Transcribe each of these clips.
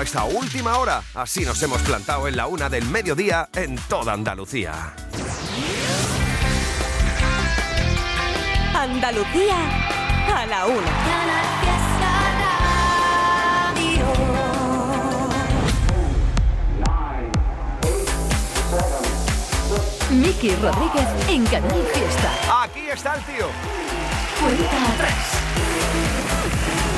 a esta última hora. Así nos hemos plantado en la una del mediodía en toda Andalucía. Andalucía a la una. Miki Rodríguez en Canal Fiesta. Aquí está el tío. Cuenta atrás.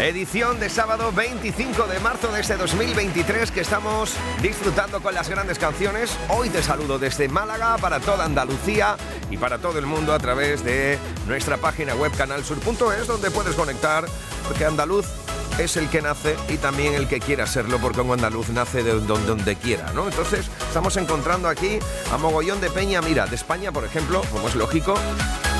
Edición de sábado 25 de marzo de este 2023 que estamos disfrutando con las grandes canciones. Hoy te saludo desde Málaga para toda Andalucía y para todo el mundo a través de nuestra página web canalsur.es donde puedes conectar porque andaluz es el que nace y también el que quiera serlo, porque un andaluz nace de donde, donde, quiera, ¿no? Entonces, estamos encontrando aquí a mogollón de peña, mira, de España, por ejemplo, como es lógico,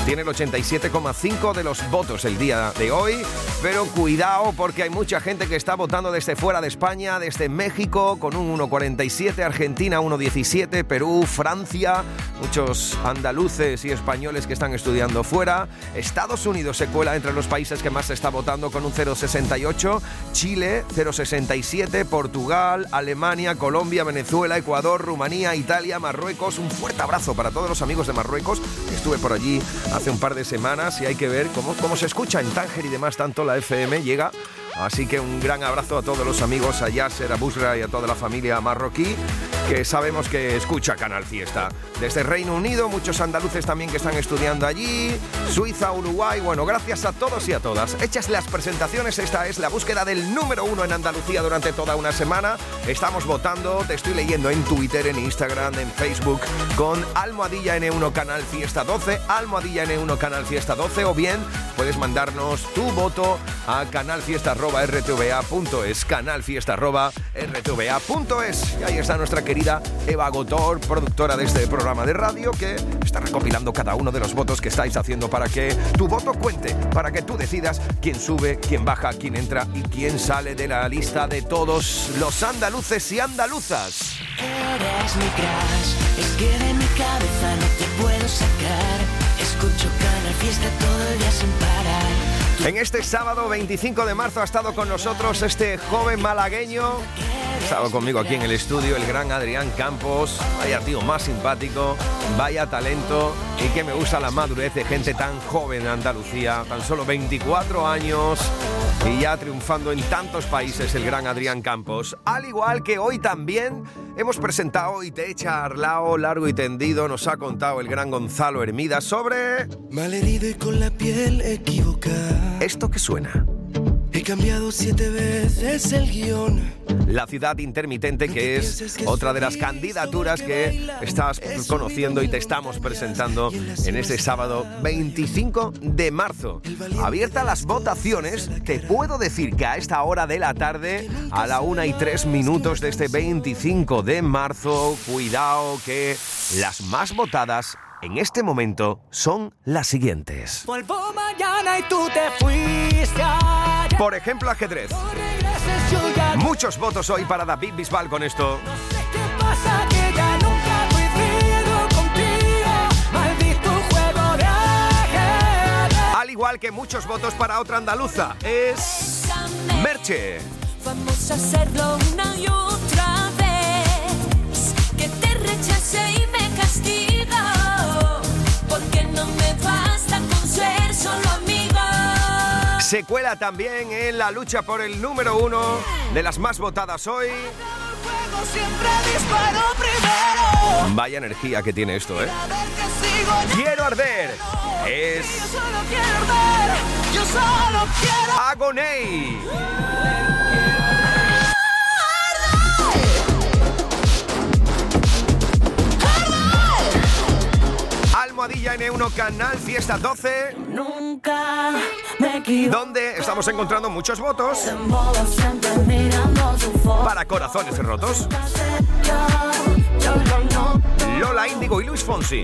tiene el 87,5 de los votos el día de hoy, pero cuidado porque hay mucha gente que está votando desde fuera de España, desde México con un 1,47, Argentina 1,17, Perú, Francia, muchos andaluces y españoles que están estudiando fuera, Estados Unidos se cuela entre los países que más se está votando con un 0,68, Chile 0,67, Portugal, Alemania, Colombia, Venezuela, Ecuador, Rumanía, Italia, Marruecos, un fuerte abrazo para todos los amigos de Marruecos, estuve por allí hace un par de semanas y hay que ver cómo, cómo se escucha en Tánger y demás tanto la FM llega. Así que un gran abrazo a todos los amigos, a Yasser, a Busra y a toda la familia marroquí que sabemos que escucha Canal Fiesta. Desde Reino Unido, muchos andaluces también que están estudiando allí, Suiza, Uruguay, bueno, gracias a todos y a todas. Hechas las presentaciones, esta es la búsqueda del número uno en Andalucía durante toda una semana. Estamos votando, te estoy leyendo en Twitter, en Instagram, en Facebook, con Almohadilla N1 Canal Fiesta 12, Almohadilla N1 Canal Fiesta 12, o bien puedes mandarnos tu voto a canalfiesta.rtva.es, canalfiesta.rtva.es. Y ahí está nuestra querida Eva Gotor, productora de este programa de radio, que está recopilando cada uno de los votos que estáis haciendo para que tu voto cuente, para que tú decidas quién sube, quién baja, quién entra y quién sale de la lista de todos los andaluces y andaluzas. Mi crush, es que de mi cabeza no te puedo sacar. Escucho Canal Fiesta todo el día sin parar. En este sábado 25 de marzo ha estado con nosotros este joven malagueño. Ha estado conmigo aquí en el estudio el gran Adrián Campos. Vaya tío más simpático, vaya talento y que me gusta la madurez de gente tan joven en Andalucía. Tan solo 24 años y ya triunfando en tantos países el gran Adrián Campos. Al igual que hoy también hemos presentado y te he charlado largo y tendido, nos ha contado el gran Gonzalo Hermida sobre... Malherido con la piel equivocada. Esto que suena. He cambiado siete veces el guion. La ciudad intermitente, que es otra de las candidaturas que estás conociendo y te estamos presentando en este sábado 25 de marzo. Abiertas las votaciones, te puedo decir que a esta hora de la tarde, a la una y tres minutos de este 25 de marzo, cuidado que las más votadas en este momento son las siguientes. Vuelvo mañana y tú te fuiste ayer. Por ejemplo, ajedrez. No regreses, yo ya no Muchos votos hoy para David Bisbal con esto. sé qué pasa, que ya nunca he vivido contigo. Maldito juego de ajedrez. Al igual que muchos votos para otra andaluza. Es Merche. Vamos a hacerlo una y Se cuela también en la lucha por el número uno de las más votadas hoy. Vaya energía que tiene esto, ¿eh? Quiero arder. Es. Agoney. Almohadilla N1 Canal Fiesta 12, Nunca me equivoco. donde estamos encontrando muchos votos para corazones rotos. Lola Índigo y Luis Fonsi.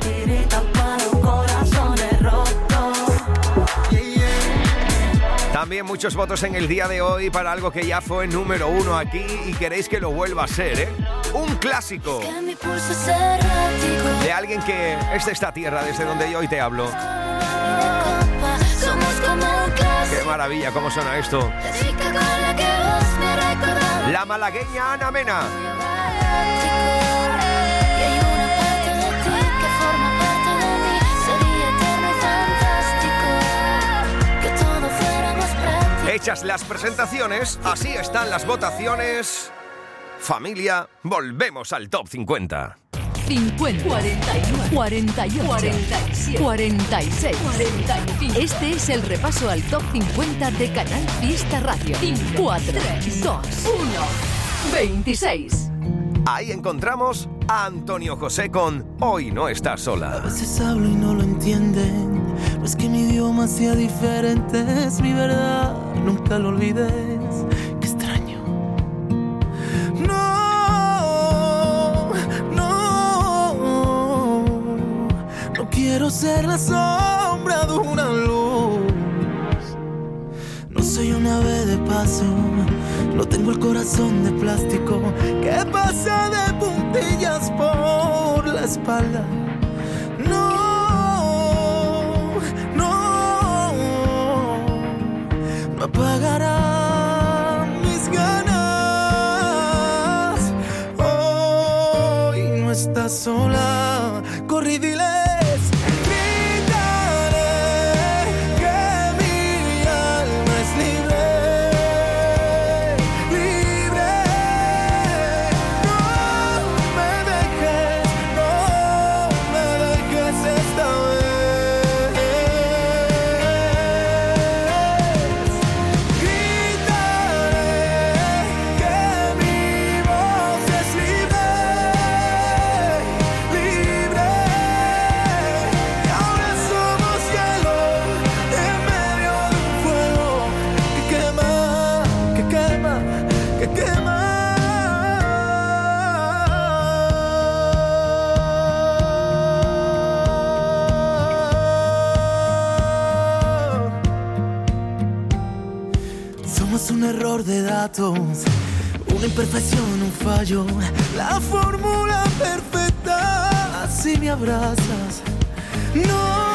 También muchos votos en el día de hoy para algo que ya fue número uno aquí y queréis que lo vuelva a ser, ¿eh? Un clásico de alguien que es de esta tierra desde donde yo hoy te hablo. Qué maravilla, cómo suena esto. La malagueña Ana Mena. Hechas las presentaciones, así están las votaciones. Familia, volvemos al top 50. 50, 49, 48, 47, 46, 45. Este es el repaso al top 50 de Canal Fiesta Radio. 5, 4, 3, 2, 1, 26. Ahí encontramos a Antonio José con Hoy no estás sola. A veces hablo y no lo entienden. No es que mi idioma sea diferente, es mi verdad nunca lo olvides. Qué extraño. No, no, no quiero ser la sombra de una luz. No soy un ave de paso, no tengo el corazón de plástico que pasa de puntillas por la espalda apagará. perfección un fallo, la fórmula perfecta, así me abrazas. No.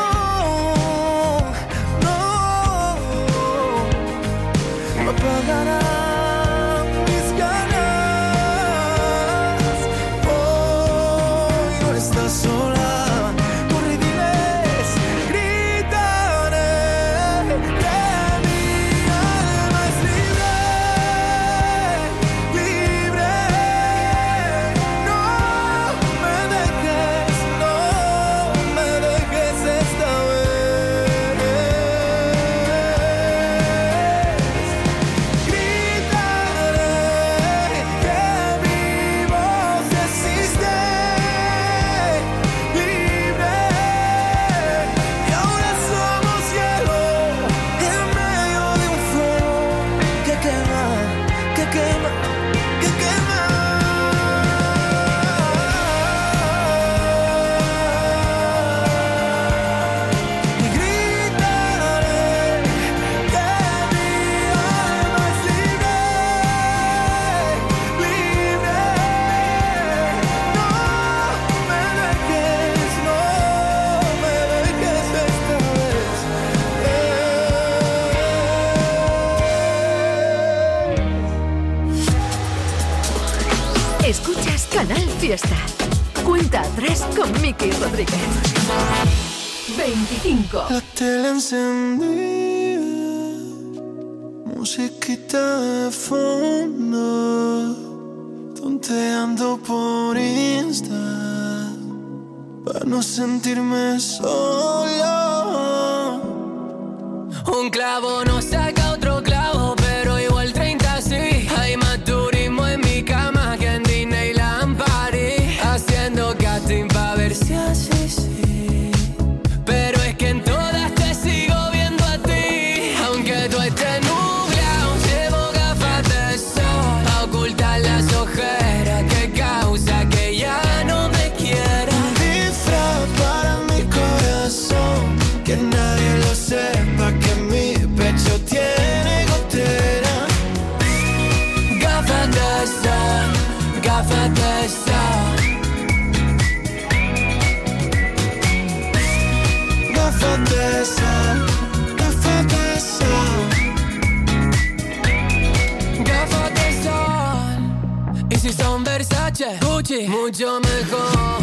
Mucho mejor.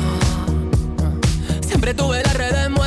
Siempre tuve las redes muertas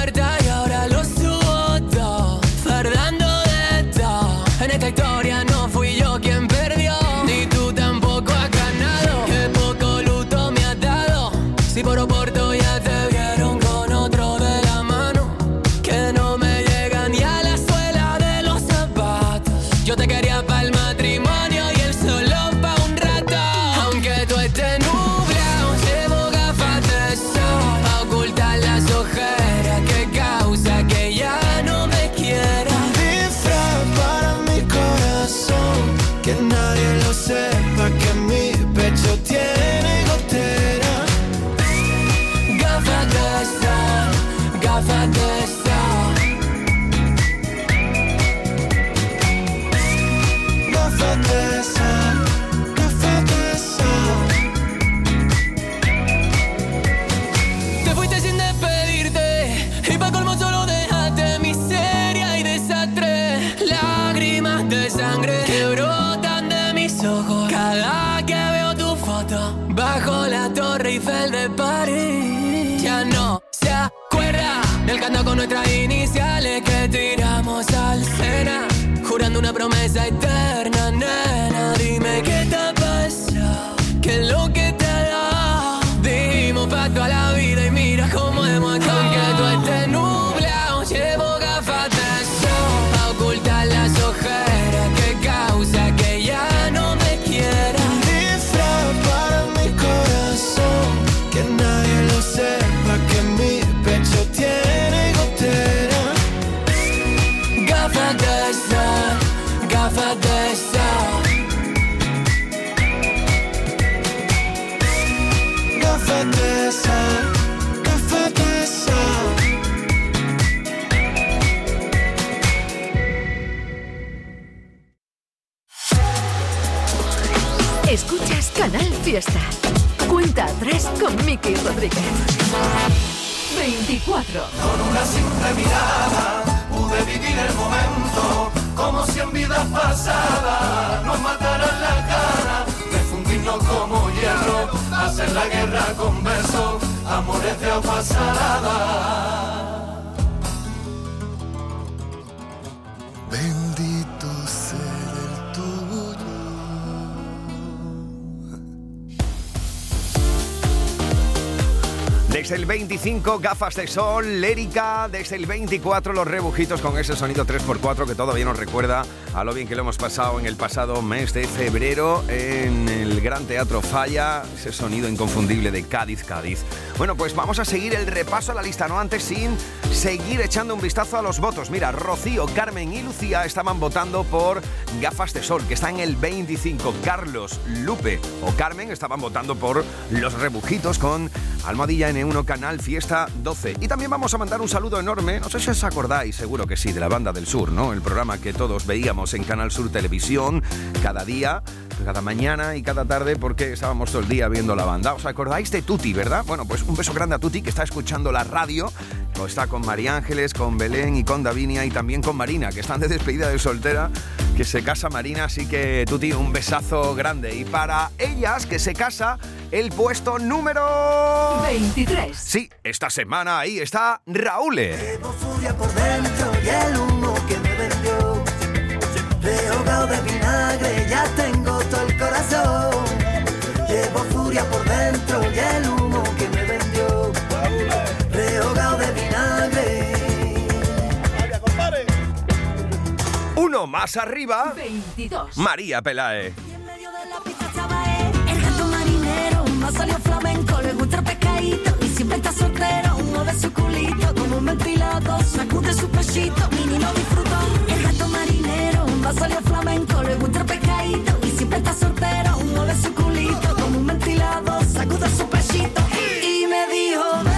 De París. Ya no se acuerda del canto con nuestras iniciales que tiramos al Sena, jurando una promesa eterna, Fiesta. Cuenta atrás con Miki Rodríguez. 24. Con una simple mirada pude vivir el momento como si en vidas pasadas nos mataran la cara, de fundirnos como hierro, hacer la guerra con besos, amores de agua salada. Bendito Desde el 25, gafas de sol, lérica. Desde el 24, los rebujitos con ese sonido 3x4 que todavía nos recuerda a lo bien que lo hemos pasado en el pasado mes de febrero en el Gran Teatro Falla. Ese sonido inconfundible de Cádiz, Cádiz. Bueno, pues vamos a seguir el repaso a la lista, no antes sin seguir echando un vistazo a los votos. Mira, Rocío, Carmen y Lucía estaban votando por gafas de sol, que está en el 25. Carlos, Lupe o Carmen estaban votando por los rebujitos con Almohadilla N1 Canal Fiesta 12. Y también vamos a mandar un saludo enorme, no sé si os acordáis, seguro que sí, de la Banda del Sur, ¿no? El programa que todos veíamos en Canal Sur Televisión cada día, cada mañana y cada tarde porque estábamos todo el día viendo la banda. ¿Os acordáis de Tuti, verdad? Bueno, pues un beso grande a Tuti que está escuchando la radio, o está con María Ángeles, con Belén y con Davinia y también con Marina, que están de despedida de soltera, que se casa Marina, así que Tuti, un besazo grande. Y para ellas, que se casa, el puesto número... 23. Sí, esta semana ahí está Raúl. Llevo furia por dentro y el humo que me vendió. Rehogado de vinagre, ya tengo todo el corazón. Llevo furia por dentro y el humo más arriba, 22. María Pelae. Y en medio de la pista estaba él, el gato marinero, más salió flamenco, le gusta el pescadito. Y siempre está soltero, mueve su culito. Como un ventilador, sacude su pechito, mini lo disfrutó. El gato marinero, más salió flamenco, le gusta el pescadito. Y siempre está soltero, mueve su culito. Como un ventilador, sacude su pechito. Y me dijo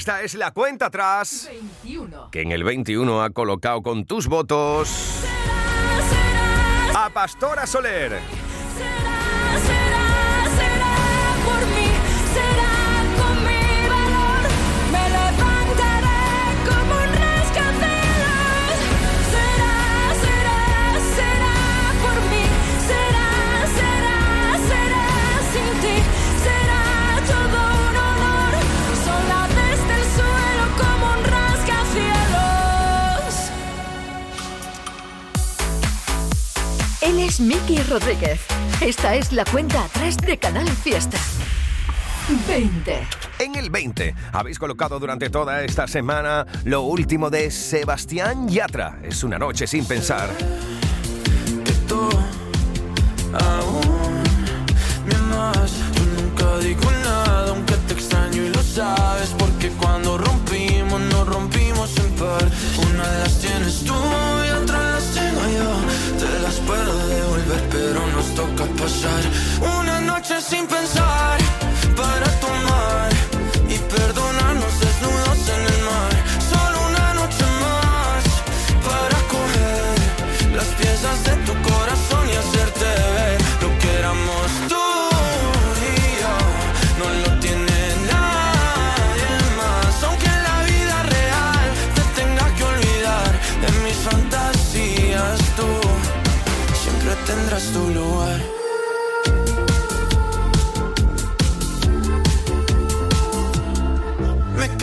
Esta es la cuenta atrás 21. que en el 21 ha colocado con tus votos a Pastora Soler. Rodríguez. Esta es la cuenta atrás de Canal Fiesta. 20. En el 20 habéis colocado durante toda esta semana lo último de Sebastián Yatra. Es una noche sin pensar. Que tú aún me amas. Yo nunca digo nada, aunque te extraño y lo sabes. Porque cuando rompimos, nos rompimos en par. Una de las tienes tú y otra te las puedo devolver, pero nos toca pasar una noche sin pensar para tomar.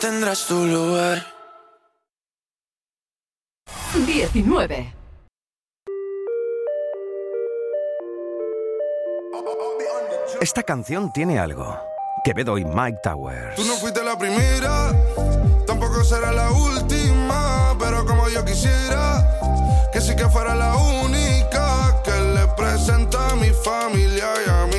tendrás tu lugar. 19. Esta canción tiene algo. Quevedo y Mike Towers. Tú no fuiste la primera, tampoco será la última, pero como yo quisiera, que sí que fuera la única que le presenta a mi familia y a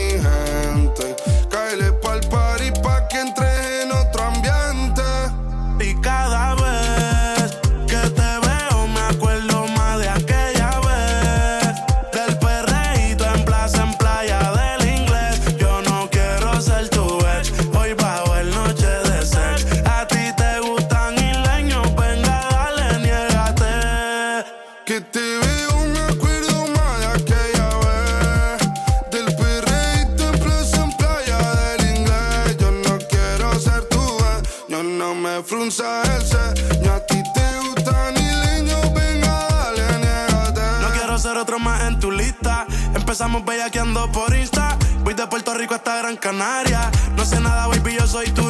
Rico hasta Gran Canaria. No sé nada, baby, yo soy tu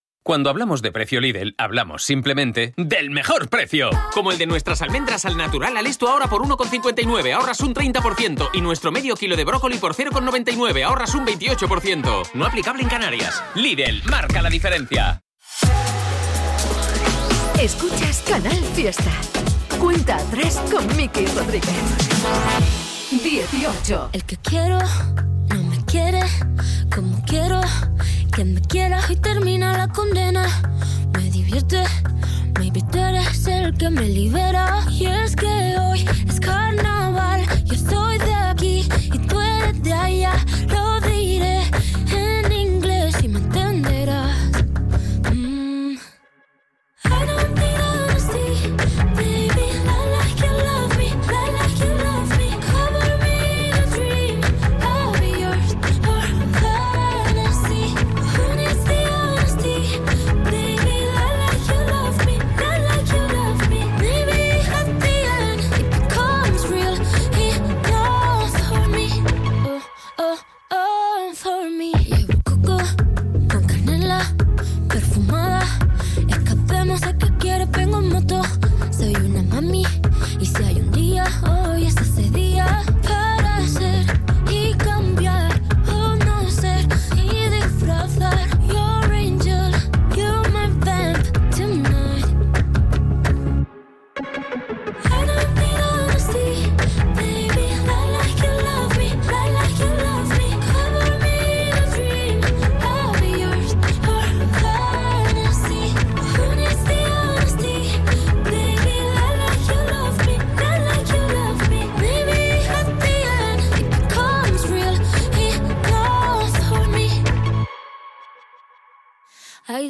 Cuando hablamos de precio Lidl, hablamos simplemente del mejor precio. Como el de nuestras almendras al natural al esto ahora por 1,59, ahorras un 30%. Y nuestro medio kilo de brócoli por 0,99, ahorras un 28%. No aplicable en Canarias. Lidl, marca la diferencia. Escuchas Canal Fiesta. Cuenta atrás con Mickey Rodríguez. 18. El que quiero no me quiere como quiero que me quieras y termina la condena. Me divierte, maybe tú eres el que me libera. Y es que hoy es carnaval, yo soy de aquí y tú eres de allá, lo diré.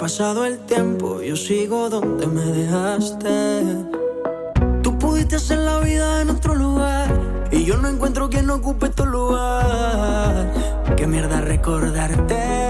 Pasado el tiempo, yo sigo donde me dejaste. Tú pudiste hacer la vida en otro lugar y yo no encuentro quien ocupe tu lugar. Qué mierda recordarte.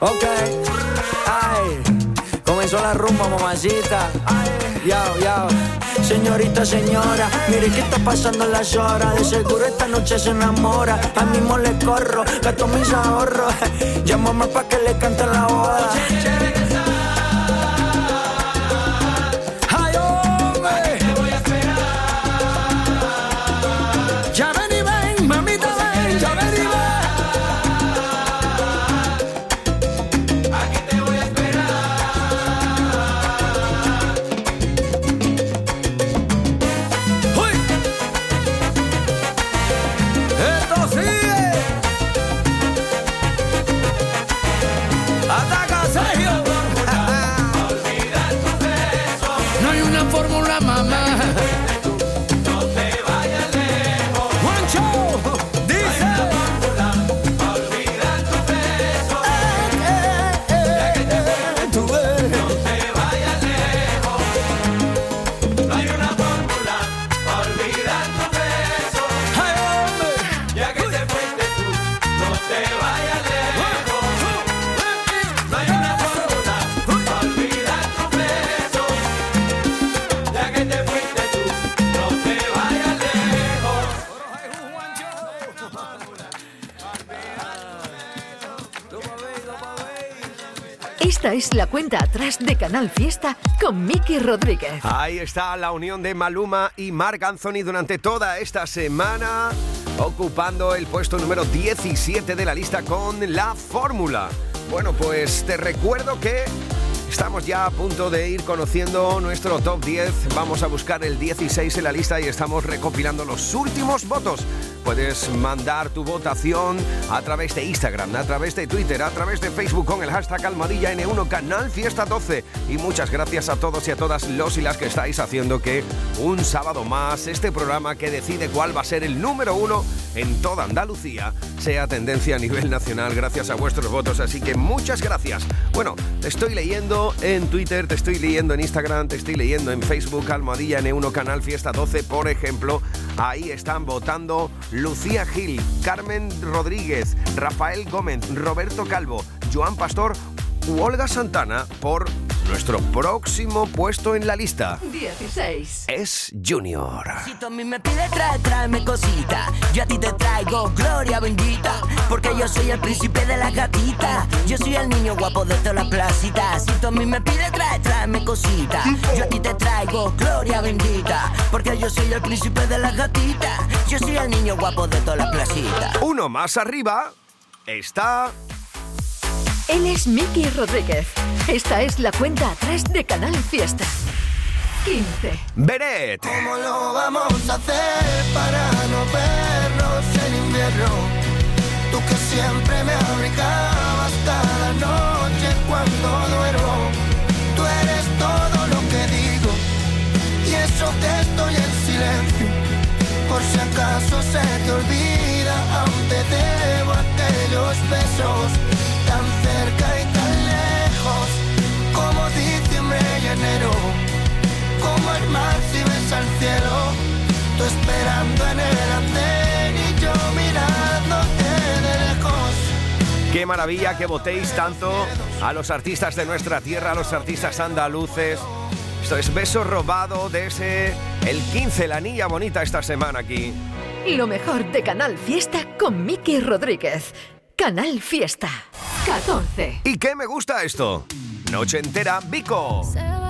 Ok. Ay, comenzó la rumba, mamacita. Ya. Señorita, señora, mire qué está pasando las horas. De seguro esta noche se enamora. A mismo le corro, gasto mis ahorros. Llámame pa' que le cante la boda. La cuenta atrás de Canal Fiesta con Miki Rodríguez. Ahí está la unión de Maluma y Marc Anthony durante toda esta semana, ocupando el puesto número 17 de la lista con la fórmula. Bueno, pues te recuerdo que estamos ya a punto de ir conociendo nuestro top 10. Vamos a buscar el 16 en la lista y estamos recopilando los últimos votos Puedes mandar tu votación a través de Instagram, a través de Twitter, a través de Facebook con el hashtag Almohadilla N1 Canal Fiesta 12. Y muchas gracias a todos y a todas los y las que estáis haciendo que un sábado más este programa que decide cuál va a ser el número uno en toda Andalucía sea tendencia a nivel nacional gracias a vuestros votos. Así que muchas gracias. Bueno, te estoy leyendo en Twitter, te estoy leyendo en Instagram, te estoy leyendo en Facebook, Almohadilla N1 Canal Fiesta 12, por ejemplo. Ahí están votando Lucía Gil, Carmen Rodríguez, Rafael Gómez, Roberto Calvo, Joan Pastor u Olga Santana por nuestro próximo puesto en la lista. 16. Es Junior. Si tú a mí me pides trae, tráeme cosita. Yo a ti te traigo gloria bendita. Porque yo soy el príncipe de las gatitas. Yo soy el niño guapo de todas las placitas. Si tú a mí me pides trae, tráeme cosita. Yo a ti te traigo gloria bendita. Porque yo soy el príncipe de las gatitas. Yo soy el niño guapo de todas las placitas. Uno más arriba está Él es Miki Rodríguez. Esta es la cuenta atrás de Canal Fiesta. 15. Beret. ¿Cómo lo vamos a hacer para no vernos en invierno? Tú que siempre me abrigabas cada noche cuando duermo. Tú eres todo lo que digo y eso que estoy en silencio. Por si acaso se te olvida, aún te debo aquellos besos como el mar si ves al cielo, tú esperando en el andén y yo mirándote de lejos. Qué maravilla que votéis tanto a los artistas de nuestra tierra, a los artistas andaluces. Esto es beso robado de ese, el 15, la niña bonita esta semana aquí. Lo mejor de Canal Fiesta con Miki Rodríguez. Canal Fiesta. 14. ¿Y qué me gusta esto? Noche entera, Vico.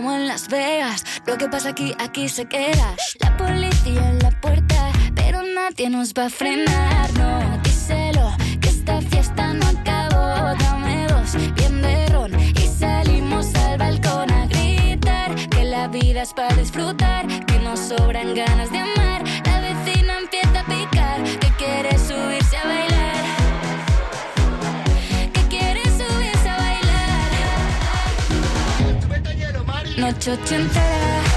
como en Las Vegas. Lo que pasa aquí, aquí se queda. La policía en la puerta Pero nadie nos va a frenar. No, díselo que esta fiesta no acabó. Dame dos, bien de ron Y salimos al balcón a gritar Que la vida es para disfrutar Que nos sobran ganas de amar Noche ochentera,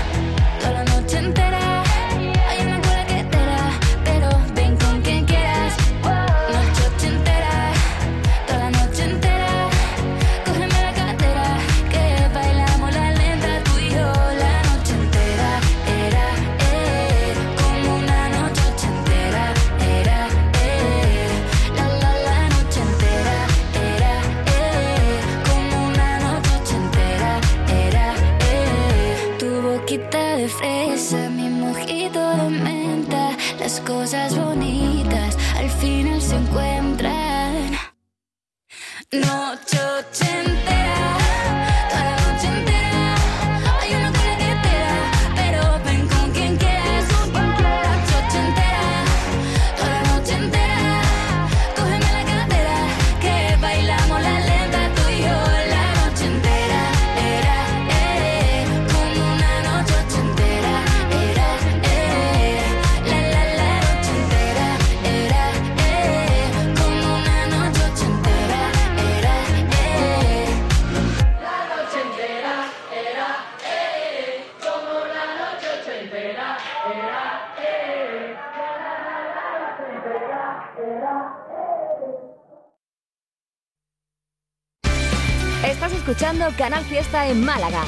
Canal Fiesta en Málaga.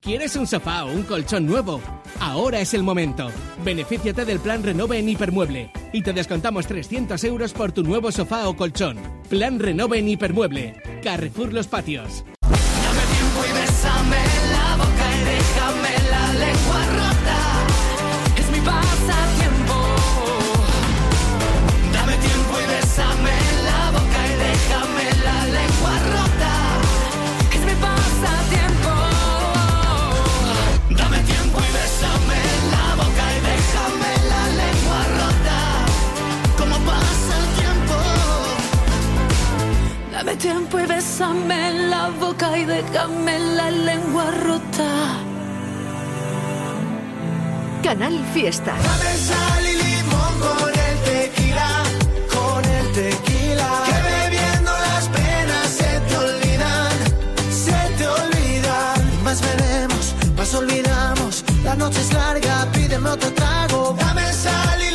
¿Quieres un sofá o un colchón nuevo? Ahora es el momento. Benefíciate del plan Renove en Hipermueble y te descontamos 300 euros por tu nuevo sofá o colchón. Plan Renove en Hipermueble. Carrefour Los Patios. Tiempo y bésame en la boca y déjame la lengua rota. Canal Fiesta. Dame sal y limón con el tequila, con el tequila. Que bebiendo las penas se te olvidan, se te olvidan. Más veremos, más olvidamos. La noche es larga, pídeme otro trago. Dame sal y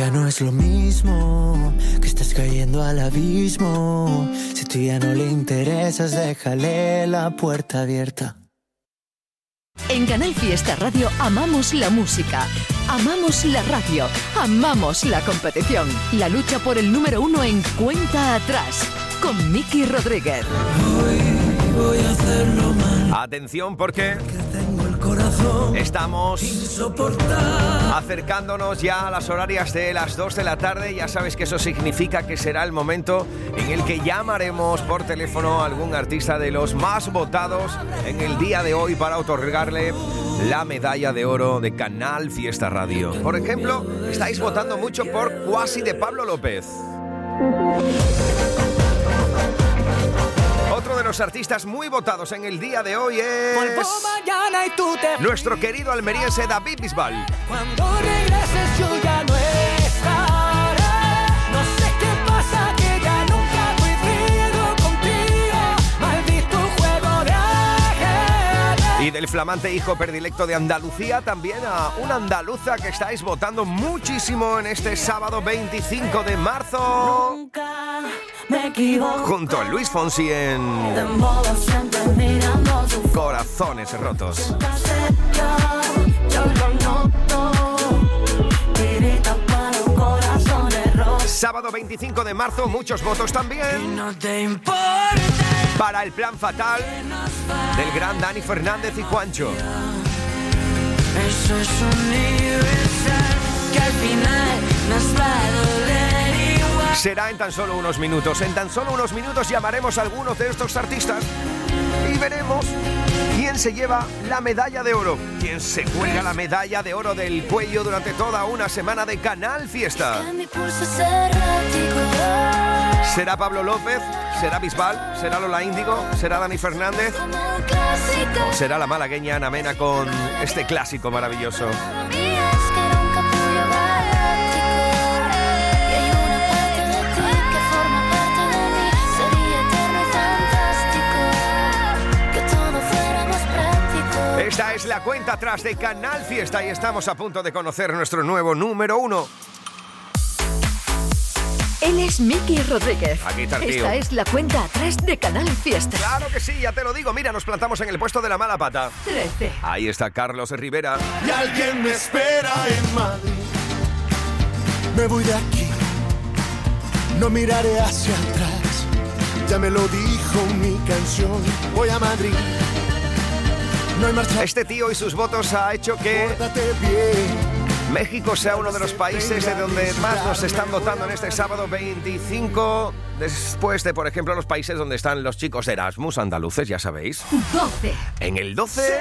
ya no es lo mismo, que estás cayendo al abismo. Si tú ya no le interesas, déjale la puerta abierta. En Canal Fiesta Radio amamos la música, amamos la radio, amamos la competición. La lucha por el número uno en cuenta atrás con Miki Rodríguez. Voy a hacerlo mal, Atención porque estamos acercándonos ya a las horarias de las 2 de la tarde. Ya sabes que eso significa que será el momento en el que llamaremos por teléfono a algún artista de los más votados en el día de hoy para otorgarle la medalla de oro de Canal Fiesta Radio. Por ejemplo, estáis votando mucho por Cuasi de Pablo López. Los artistas muy votados en el día de hoy es nuestro querido almeriense David Bisbal. Cuando regreses yo ya Y del flamante hijo predilecto de Andalucía, también a una andaluza que estáis votando muchísimo en este sábado 25 de marzo, Nunca me equivoco. junto a Luis Fonsi en Corazones Rotos. Sábado 25 de marzo, muchos votos también No te importa. Para el plan fatal del gran Dani Fernández y Juancho. Eso es universal. Que al final nos va a doler igual. Será en tan solo unos minutos. En tan solo unos minutos llamaremos a algunos de estos artistas y veremos quién se lleva la medalla de oro. Quién se cuelga la medalla de oro del cuello durante toda una semana de Canal Fiesta. ¿Será Pablo López? ¿Será Bisbal? ¿Será Lola Índigo? ¿Será Dani Fernández? Como un clásico. ¿O será la malagueña Ana Mena con este clásico maravilloso? Esta es la cuenta atrás de Canal Fiesta y estamos a punto de conocer nuestro nuevo número uno. Él es Miki Rodríguez. Aquí está el tío. Esta es la cuenta atrás de Canal Fiesta. Claro que sí, ya te lo digo. Mira, nos plantamos en el puesto de la mala pata. 13. Ahí está Carlos Rivera. Y alguien me espera en Madrid. Me voy de aquí, no miraré hacia atrás. Ya me lo dijo mi canción. Voy a Madrid. No hay marcha. Este tío y sus votos ha hecho que Pórtate bien. México sea uno de los países de donde más nos están votando en este sábado 25, después de, por ejemplo, los países donde están los chicos de Erasmus andaluces, ya sabéis. 12. En el 12,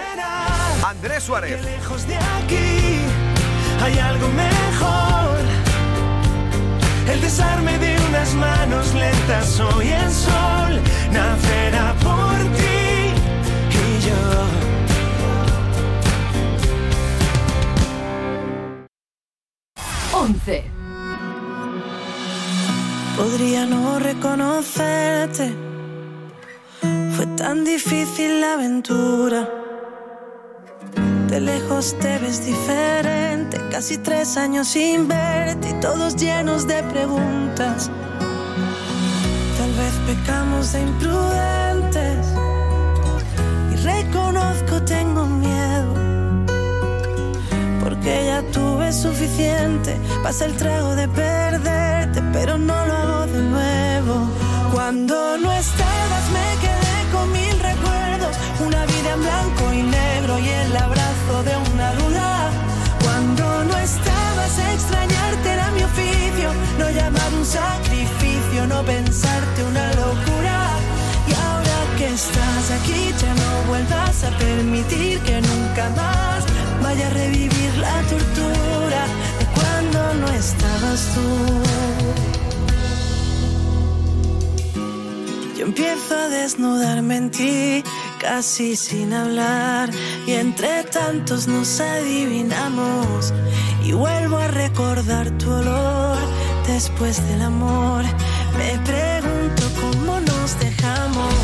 Andrés Suárez. Lejos de aquí hay algo mejor. El desarme de unas manos lentas hoy el sol nacerá por 11. Podría no reconocerte. Fue tan difícil la aventura. De lejos te ves diferente, casi tres años sin verte y todos llenos de preguntas. Tal vez pecamos de imprudentes y reconozco tengo miedo. Porque ya tuve suficiente, pasa el trago de perderte, pero no lo hago de nuevo. Cuando no estabas me quedé con mil recuerdos, una vida en blanco y negro y el abrazo de una duda. Cuando no estabas extrañarte era mi oficio, no llamar un sacrificio, no pensarte una locura. Y ahora que estás aquí ya no vuelvas a permitir que nunca más vaya a revivir la tortura de cuando no estabas tú. Yo empiezo a desnudarme en ti, casi sin hablar, y entre tantos nos adivinamos. Y vuelvo a recordar tu olor después del amor. Me pregunto cómo nos dejamos.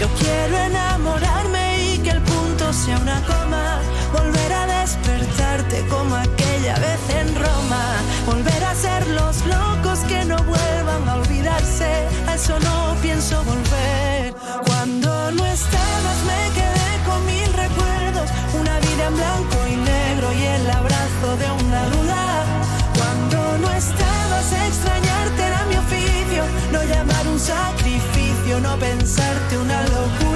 Yo quiero enamorarme y que el punto sea una coma. Volver despertarte como aquella vez en Roma. Volver a ser los locos que no vuelvan a olvidarse. A eso no pienso volver. Cuando no estabas me quedé con mil recuerdos. Una vida en blanco y negro y el abrazo de una duda. Cuando no estabas extrañarte era mi oficio. No llamar un sacrificio, no pensarte una locura.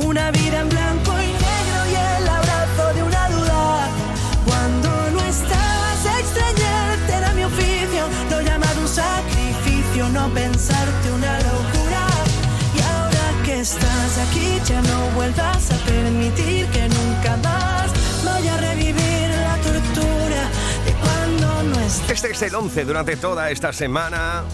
una vida en blanco y negro y el abrazo de una duda cuando no estabas extrañarte era mi oficio no llamar un sacrificio no pensarte una locura y ahora que estás aquí ya no vuelvas a permitir que nunca más vaya a revivir la tortura de cuando no estás. Este es el 11 durante toda esta semana.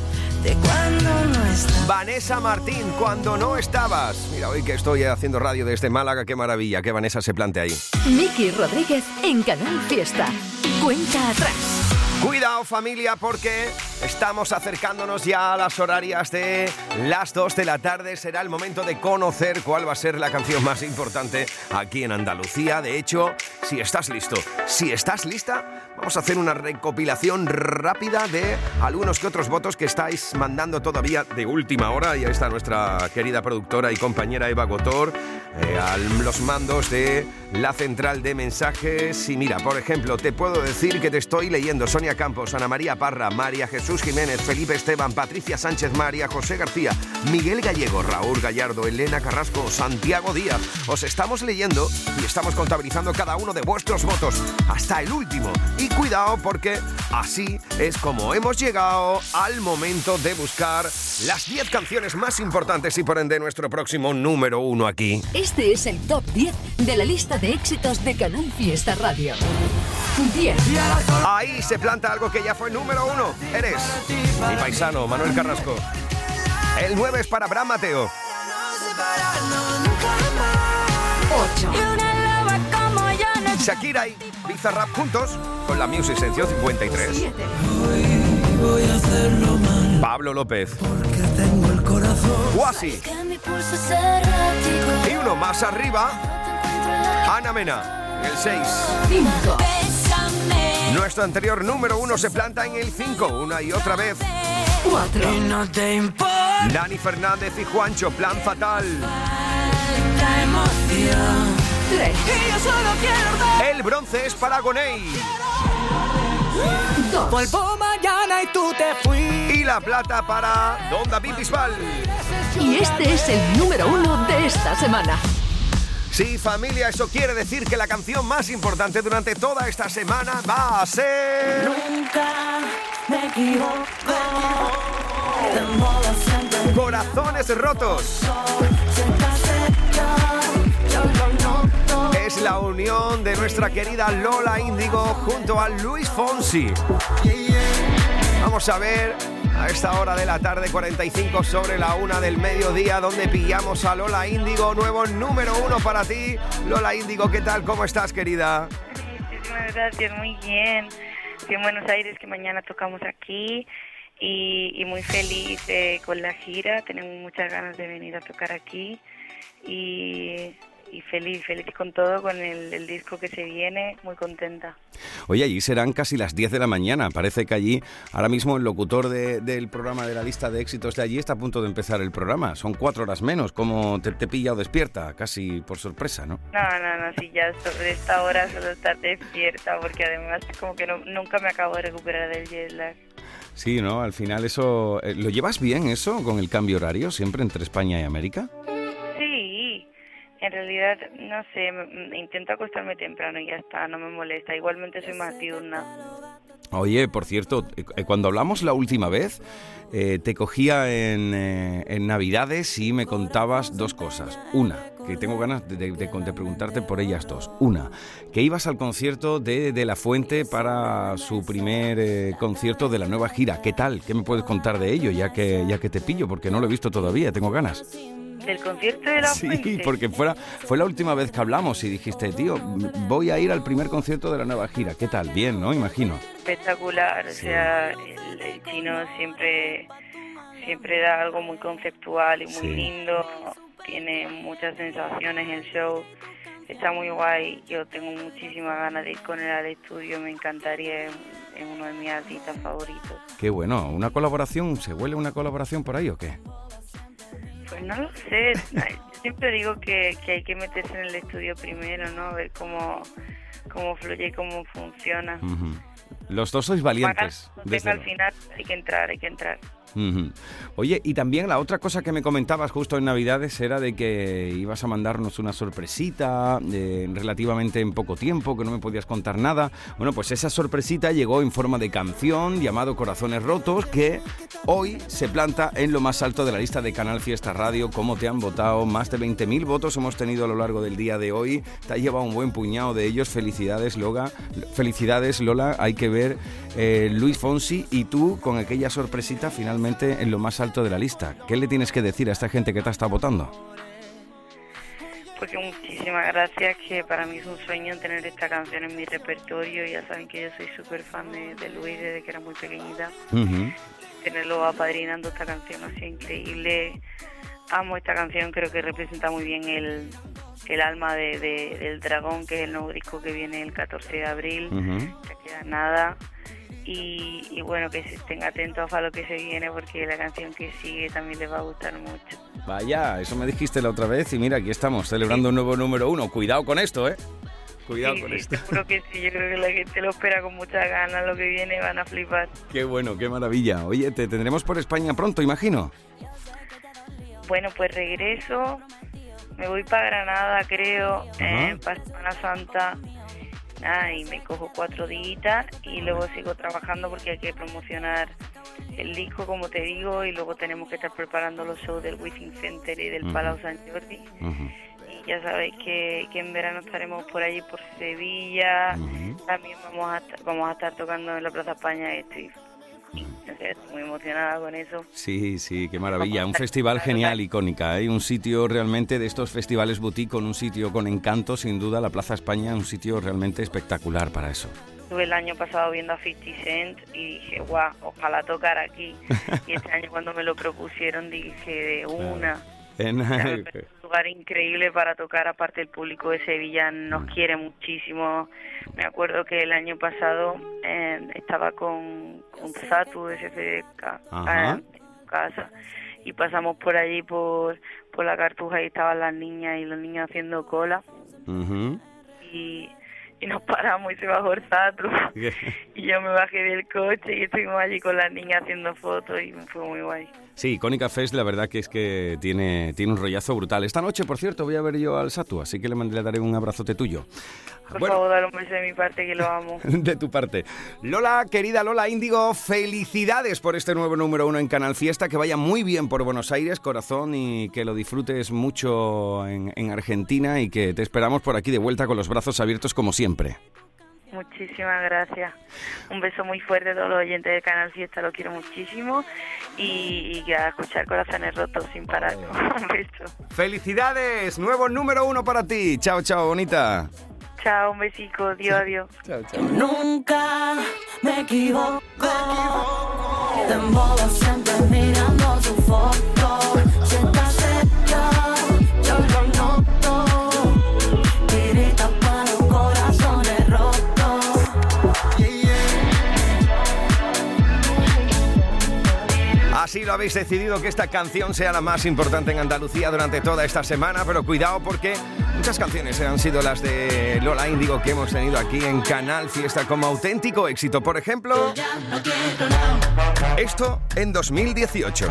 De cuando no estás. Vanessa Martín, cuando no estabas. Mira, hoy que estoy haciendo radio desde Málaga, qué maravilla que Vanessa se plantea ahí. Miki Rodríguez en Canal Fiesta. Cuenta atrás. Cuidado familia porque estamos acercándonos ya a las horarias de las 2 de la tarde. Será el momento de conocer cuál va a ser la canción más importante aquí en Andalucía. De hecho, si estás listo, si estás lista, vamos a hacer una recopilación rápida de algunos que otros votos que estáis mandando todavía de última hora. Y ahí está nuestra querida productora y compañera Eva Gotor eh, a los mandos de la central de mensajes. Y mira, por ejemplo, te puedo decir que te estoy leyendo Sonia Campos, Ana María Parra, María Jesús Jiménez, Felipe Esteban, Patricia Sánchez María, José García, Miguel Gallego, Raúl Gallardo, Elena Carrasco, Santiago Díaz. Os estamos leyendo y estamos contabilizando cada uno de vuestros votos hasta el último. Y cuidado porque así es como hemos llegado al momento de buscar las 10 canciones más importantes y por ende nuestro próximo número uno aquí. Este es el top 10 de la lista de éxitos de Canal Fiesta Radio. 10. Ahí se planta algo que ya fue número uno. Eres mi paisano, Manuel Carrasco. El 9 es para Abraham Mateo. 8. Shakira y Bizarrap juntos con la Music Sencio 53. 7. Voy a hacerlo mal Pablo López. porque tengo el corazón. Guasi. Y uno más arriba, Ana Mena, el 6. 5. Nuestro anterior número uno se planta en el 5, una y otra vez. 4. Y no te importa Dani Fernández y Juancho, Plan Fatal. la emoción 3. Y yo solo quiero ver El bronce es para Gonei. 2. Vuelvo mañana y tú te fui Y la plata para Don David Bisbal. Y este es el número 1 de esta semana. Sí, familia, eso quiere decir que la canción más importante durante toda esta semana va a ser... Nunca me equivoco. Corazones rotos. Es la unión de nuestra querida Lola Índigo junto a Luis Fonsi. Vamos a ver a esta hora de la tarde, 45 sobre la una del mediodía, donde pillamos a Lola Índigo, nuevo número uno para ti. Lola Índigo, ¿qué tal? ¿Cómo estás, querida? Muchísimas gracias, muy bien. En Buenos Aires, que mañana tocamos aquí y, y muy feliz eh, con la gira. Tenemos muchas ganas de venir a tocar aquí y, y feliz, feliz con todo, con el, el disco que se viene, muy contenta. Oye, allí serán casi las 10 de la mañana. Parece que allí, ahora mismo, el locutor de- del programa de la lista de éxitos de allí está a punto de empezar el programa. Son cuatro horas menos, como te, te pilla o despierta, casi por sorpresa, ¿no? No, no, no, sí, ya sobre esta hora solo estar despierta, porque además como que no- nunca me acabo de recuperar del jet lag. Sí, ¿no? Al final eso... eh, ¿Lo llevas bien eso con el cambio horario siempre entre España y América? En realidad, no sé, intento acostarme temprano y ya está, no me molesta. Igualmente soy más diurna. Oye, por cierto, eh, eh, cuando hablamos la última vez, eh, te cogía en, eh, en Navidades y me contabas dos cosas. Una, que tengo ganas de, de- de- de preguntarte por ellas dos. Una, que ibas al concierto de, de La Fuente para su primer eh, concierto de la nueva gira. ¿Qué tal? ¿Qué me puedes contar de ello, ya que, ya que te pillo? Porque no lo he visto todavía, tengo ganas. ¿Del concierto de la Sí, Fuente? porque fuera, fue la última vez que hablamos y dijiste, tío, voy a ir al primer concierto de la nueva gira. ¿Qué tal? Bien, ¿no? Imagino. espectacular, o sea, el, el chino siempre siempre da algo muy conceptual y muy Sí. lindo, tiene muchas sensaciones el show, está muy guay, yo tengo muchísimas ganas de ir con él al estudio, me encantaría, es uno de mis artistas favoritos. Qué bueno. ¿Una colaboración? ¿Se huele una colaboración por ahí o qué? Pues no lo sé, yo siempre digo que, que hay que meterse en el estudio primero, ¿no? Ver cómo, cómo fluye y cómo funciona. Los dos sois valientes. Desde al final hay que entrar, hay que entrar. Oye, y también la otra cosa que me comentabas justo en Navidades era de que ibas a mandarnos una sorpresita eh, relativamente en poco tiempo, que no me podías contar nada. Bueno, pues esa sorpresita llegó en forma de canción llamado Corazones Rotos, que hoy se planta en lo más alto de la lista de Canal Fiesta Radio. ¿Cómo te han votado? Más de 20.000 votos hemos tenido a lo largo del día de hoy. Te ha llevado un buen puñado de ellos. Felicidades, Lola. Felicidades, Lola. Hay que ver eh, Luis Fonsi y tú con aquella sorpresita finalmente en lo más alto de la lista. ¿Qué le tienes que decir a esta gente que te está votando? Porque muchísimas gracias, que para mí es un sueño tener esta canción en mi repertorio. Ya saben que yo soy súper fan de, de Luis desde que era muy pequeñita. Ujú. Tenerlo apadrinando esta canción ha sido increíble. Amo esta canción, creo que representa muy bien el, el alma de, de- del dragón, que es el nuevo disco que viene el 14 de abril. Ujú. Ya queda nada. Y, y bueno, que se estén atentos a lo que se viene, porque la canción que sigue también les va a gustar mucho. Vaya, eso me dijiste la otra vez y mira, aquí estamos celebrando un nuevo número uno. Cuidado con esto, ¿eh? Cuidado Sí, con sí, esto. Seguro que sí, yo creo que la gente lo espera con muchas ganas, lo que viene van a flipar. Qué bueno, qué maravilla. Oye, te tendremos por España pronto, imagino. Bueno, pues regreso, me voy para Granada, creo, eh, para Semana Santa. Nada, y me cojo cuatro días y luego sigo trabajando porque hay que promocionar el disco, como te digo, y luego tenemos que estar preparando los shows del Within Center y del. Palau San Jordi. Y ya sabéis que, que en verano estaremos por allí, por Sevilla. También vamos a, vamos a estar tocando en la Plaza España. Estoy, estoy muy emocionada con eso. Sí, sí, qué maravilla. Un festival genial, icónica. Hay un sitio realmente de estos festivales boutique con un sitio con encanto, sin duda. La Plaza España, un sitio realmente espectacular para eso. Estuve el año pasado viendo a 50 Cent y dije, guau, ojalá tocar aquí. y este año cuando me lo propusieron dije, de una. En- un lugar increíble para tocar, aparte el público de Sevilla nos quiere muchísimo. Me acuerdo que el año pasado eh, estaba con, con Satu de en su casa y pasamos por allí por, por la cartuja y estaban las niñas y los niños haciendo cola y, y nos paramos y se bajó el Zatu. Y yo me bajé del coche y estuvimos allí con las niñas haciendo fotos y fue muy guay. Sí, Icónica Fest, la verdad que es que tiene, tiene un rollazo brutal. Esta noche, por cierto, voy a ver yo al Satu, así que le, le daré un abrazote tuyo. Por favor, dar un beso de mi parte que lo amo. De tu parte. Lola, querida Lola Índigo, felicidades por este nuevo número uno en Canal Fiesta. Que vaya muy bien por Buenos Aires, corazón, y que lo disfrutes mucho en, en Argentina y que te esperamos por aquí de vuelta con los brazos abiertos como siempre. Muchísimas gracias. Un beso muy fuerte a todos los oyentes del Canal Fiesta, lo quiero muchísimo. Y, y a escuchar Corazones Rotos sin parar. Un beso. ¡Felicidades! Nuevo número uno para ti. Chao, chao, bonita. Chao, un besico. Adiós, adiós. Chao, chao. Nunca me equivoco. Te embolo siempre mirando tu foto. Así lo habéis decidido que esta canción sea la más importante en Andalucía durante toda esta semana, pero cuidado porque muchas canciones han sido las de Lola Índigo que hemos tenido aquí en Canal Fiesta como auténtico éxito. Por ejemplo, esto en 2018.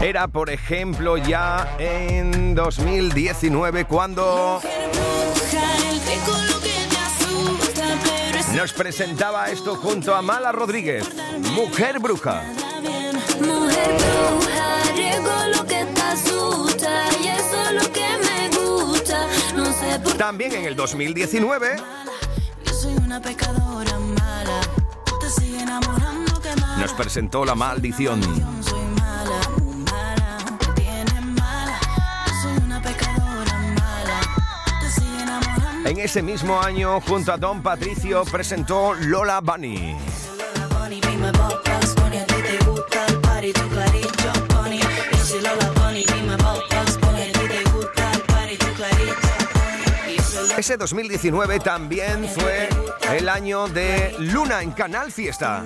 Era, por ejemplo, ya en 2019 cuando nos presentaba esto junto a Mala Rodríguez, Mujer Bruja. Mujer bruja, riego lo que te asusta y eso es lo que me gusta. No sé por También en el 2019 Yo soy una pecadora mala. Te sigue enamorando que mala. nos presentó La Maldición. Soy mala, mala. En ese mismo año, junto a Don Patricio, presentó Lola Bunny. Ese 2019 también fue el año de Luna en Canal Fiesta.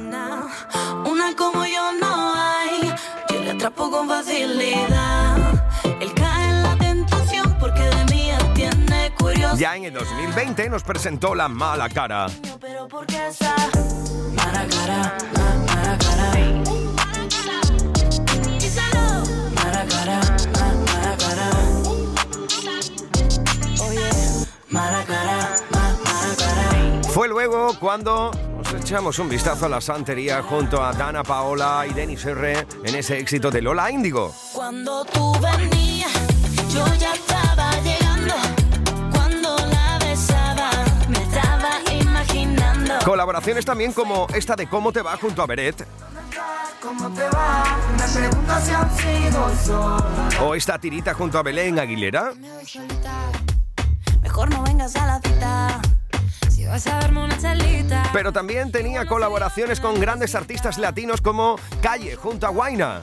Una como yo no hay. Yo le atrapo con facilidad. Ya en el 2020 nos presentó La Mala Cara. Pero porque esa mala cara, ma- mala cara. Mala cara, ma- mala cara. Oye, mala cara, ma- mala cara. Fue luego cuando nos echamos un vistazo a la santería junto a Dana Paola y Denis R en ese éxito de Lola Índigo. Cuando tú venías, yo ya estaba Colaboraciones también como esta de Cómo te va junto a Beret o esta tirita junto a Belén Aguilera. Mejor no vengas a la cita. Pero también tenía colaboraciones con grandes artistas latinos como Calle junto a Guaina.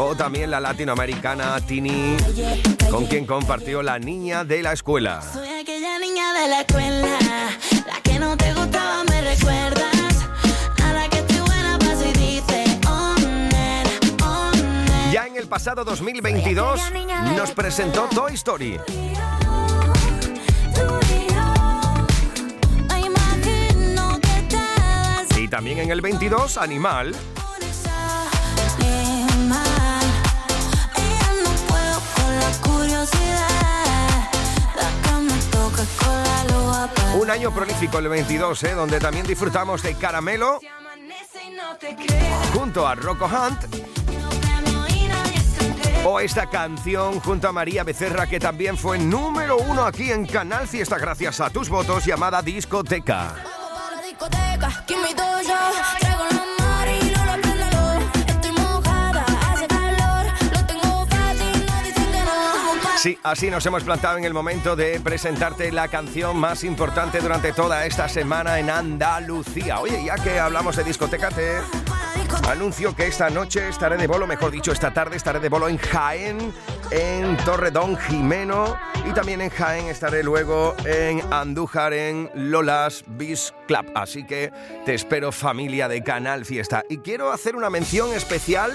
O también la latinoamericana Tini, con quien compartió La Niña de la Escuela. Soy aquella niña de la escuela. La que no te gustaba, me recuerdas. A la que estoy buena paso y dice. Oh, nena, oh, nena. Ya en el pasado 2022 nos presentó Toy Story. Y también en el 22 Animal. Un año prolífico el 22, ¿eh? donde también disfrutamos de Caramelo junto a Rocco Hunt. O esta canción junto a María Becerra que también fue número uno aquí en Canal Fiesta gracias a tus votos llamada Discoteca. Sí, así nos hemos plantado en el momento de presentarte la canción más importante durante toda esta semana en Andalucía. Oye, ya que hablamos de discoteca, te Anuncio que esta noche estaré de bolo, mejor dicho, esta tarde estaré de bolo en Jaén, en Torredón Jimeno y también en Jaén estaré luego en Andújar, en Lolas Beach Club. Así que te espero familia de Canal Fiesta. Y quiero hacer una mención especial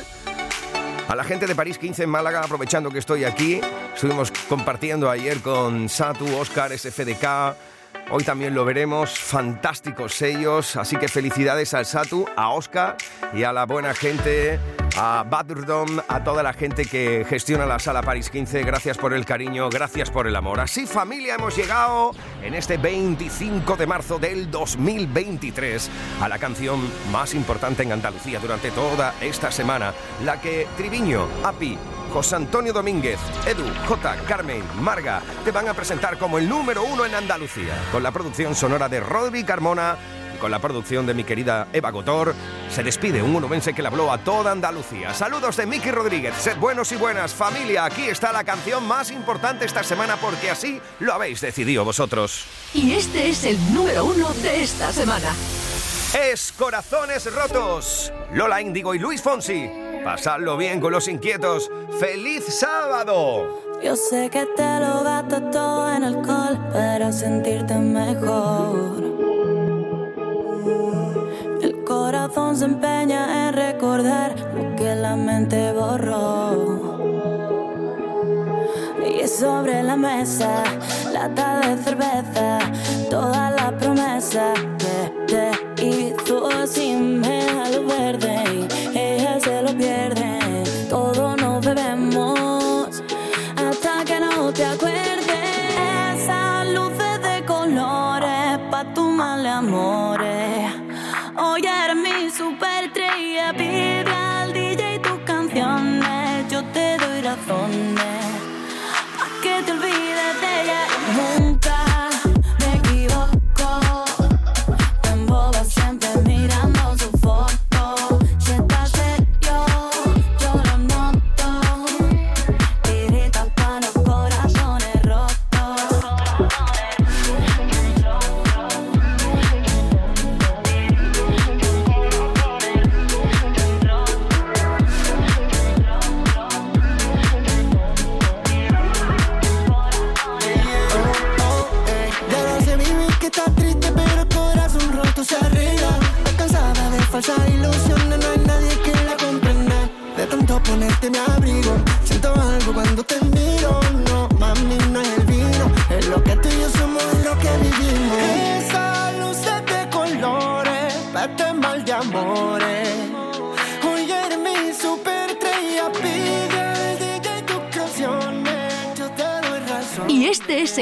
a la gente de París 15 en Málaga, aprovechando que estoy aquí. Estuvimos compartiendo ayer con Satu, Oscar, SFDK. Hoy también lo veremos, fantásticos sellos, así que felicidades al Satu, a Oscar y a la buena gente, a Badurdom, a toda la gente que gestiona la sala París 15. Gracias por el cariño, gracias por el amor. Así familia, hemos llegado en este 25 de marzo del 2023 a la canción más importante en Andalucía durante toda esta semana, la que Triviño, Api, José Antonio Domínguez, Edu, J, Carmen, Marga te van a presentar como el número uno en Andalucía, con la producción sonora de Rodri Carmona con la producción de mi querida Eva Gotor. Se despide un unubense que le habló a toda Andalucía. Saludos de Miki Rodríguez, sed buenos y buenas, familia. Aquí está la canción más importante esta semana porque así lo habéis decidido vosotros. Y este es el número uno de esta semana. Es Corazones Rotos. Lola Índigo y Luis Fonsi. Pasadlo bien con los inquietos. ¡Feliz sábado! Yo sé que te lo gastas todo en alcohol para sentirte mejor. El corazón se empeña en recordar lo que la mente borró. Y sobre la mesa, lata de cerveza, toda la promesa que te hizo sin me a lo verde.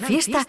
Fiesta